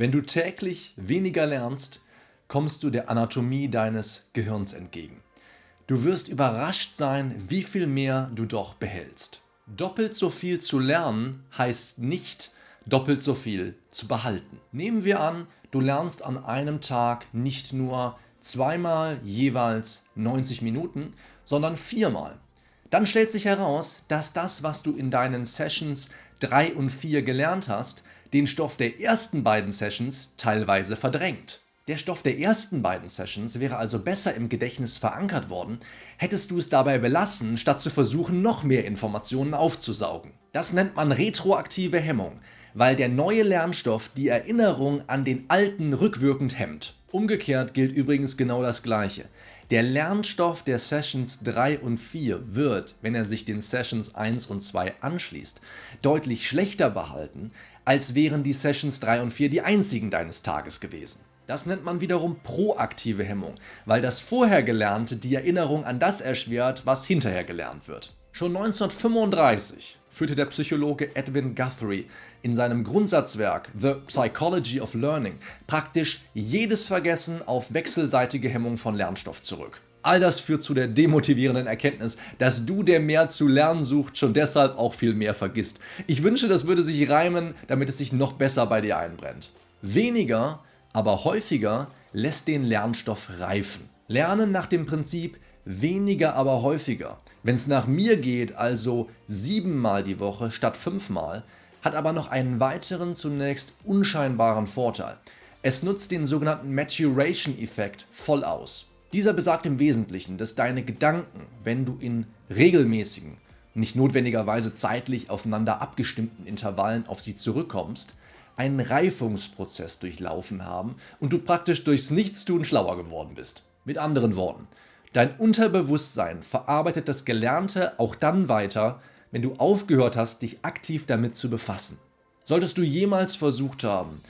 Wenn du täglich weniger lernst, kommst du der Anatomie deines Gehirns entgegen. Du wirst überrascht sein, wie viel mehr du doch behältst. Doppelt so viel zu lernen heißt nicht doppelt so viel zu behalten. Nehmen wir an, du lernst an einem Tag nicht nur zweimal jeweils 90 Minuten, sondern viermal. Dann stellt sich heraus, dass das, was du in deinen Sessions 3 und 4 gelernt hast, den Stoff der ersten beiden Sessions teilweise verdrängt. Der Stoff der ersten beiden Sessions wäre also besser im Gedächtnis verankert worden, hättest du es dabei belassen, statt zu versuchen, noch mehr Informationen aufzusaugen. Das nennt man retroaktive Hemmung, weil der neue Lernstoff die Erinnerung an den alten rückwirkend hemmt. Umgekehrt gilt übrigens genau das Gleiche. Der Lernstoff der Sessions 3 und 4 wird, wenn er sich den Sessions 1 und 2 anschließt, deutlich schlechter behalten, als wären die Sessions 3 und 4 die einzigen deines Tages gewesen. Das nennt man wiederum proaktive Hemmung, weil das vorher Gelernte die Erinnerung an das erschwert, was hinterher gelernt wird. Schon 1935 führte der Psychologe Edwin Guthrie in seinem Grundsatzwerk The Psychology of Learning praktisch jedes Vergessen auf wechselseitige Hemmung von Lernstoff zurück. All das führt zu der demotivierenden Erkenntnis, dass du, der mehr zu lernen sucht, schon deshalb auch viel mehr vergisst. Ich wünsche, das würde sich reimen, damit es sich noch besser bei dir einbrennt. Weniger, aber häufiger lässt den Lernstoff reifen. Lernen nach dem Prinzip weniger, aber häufiger. Wenn es nach mir geht, also siebenmal die Woche statt fünfmal, hat aber noch einen weiteren, zunächst unscheinbaren Vorteil. Es nutzt den sogenannten Maturation-Effekt voll aus. Dieser besagt im Wesentlichen, dass deine Gedanken, wenn du in regelmäßigen, nicht notwendigerweise zeitlich aufeinander abgestimmten Intervallen auf sie zurückkommst, einen Reifungsprozess durchlaufen haben und du praktisch durchs Nichtstun schlauer geworden bist. Mit anderen Worten, dein Unterbewusstsein verarbeitet das Gelernte auch dann weiter, wenn du aufgehört hast, dich aktiv damit zu befassen. Solltest du jemals versucht haben,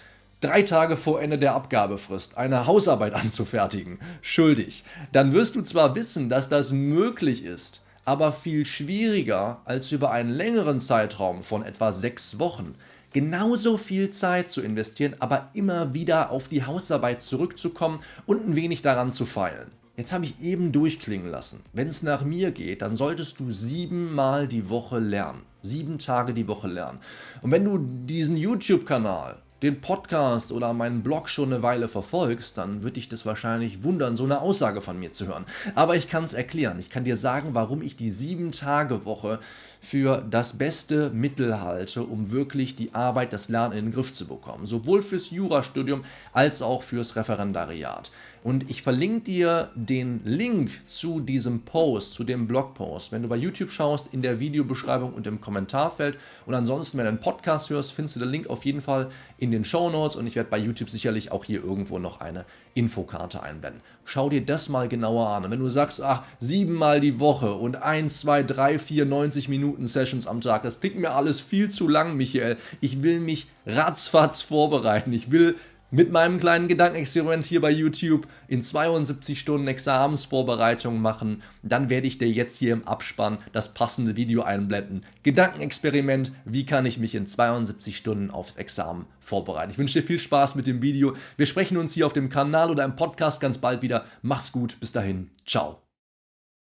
drei Tage vor Ende der Abgabefrist eine Hausarbeit anzufertigen, schuldig, dann wirst du zwar wissen, dass das möglich ist, aber viel schwieriger als über einen längeren Zeitraum von etwa sechs Wochen genauso viel Zeit zu investieren, aber immer wieder auf die Hausarbeit zurückzukommen und ein wenig daran zu feilen. Jetzt habe ich eben durchklingen lassen. Wenn es nach mir geht, dann solltest du siebenmal die Woche lernen. Sieben Tage die Woche lernen. Und wenn du diesen YouTube-Kanal den Podcast oder meinen Blog schon eine Weile verfolgst, dann wird dich das wahrscheinlich wundern, so eine Aussage von mir zu hören. Aber ich kann es erklären. Ich kann dir sagen, warum ich die 7-Tage-Woche für das beste Mittel halte, um wirklich die Arbeit, das Lernen in den Griff zu bekommen. Sowohl fürs Jurastudium als auch fürs Referendariat. Und ich verlinke dir den Link zu diesem Post, zu dem Blogpost, wenn du bei YouTube schaust, in der Videobeschreibung und im Kommentarfeld. Und ansonsten, wenn du einen Podcast hörst, findest du den Link auf jeden Fall in den Show Notes und ich werde bei YouTube sicherlich auch hier irgendwo noch eine Infokarte einblenden. Schau dir das mal genauer an. Und wenn du sagst, ach, siebenmal die Woche und 1, 2, 3, 4, 90 Minuten Sessions am Tag, das klingt mir alles viel zu lang, Michael. Ich will mich ratzfatz vorbereiten. Ich will mit meinem kleinen Gedankenexperiment hier bei YouTube in 72 Stunden Examensvorbereitung machen. Dann werde ich dir jetzt hier im Abspann das passende Video einblenden. Gedankenexperiment, wie kann ich mich in 72 Stunden aufs Examen vorbereiten. Ich wünsche dir viel Spaß mit dem Video. Wir sprechen uns hier auf dem Kanal oder im Podcast ganz bald wieder. Mach's gut, bis dahin, ciao.